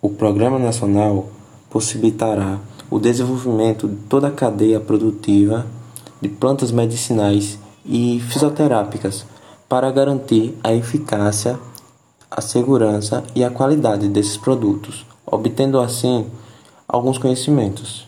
O Programa Nacional possibilitará o desenvolvimento de toda a cadeia produtiva de plantas medicinais e fisioterápicas para garantir a eficácia, a segurança e a qualidade desses produtos, obtendo assim alguns conhecimentos.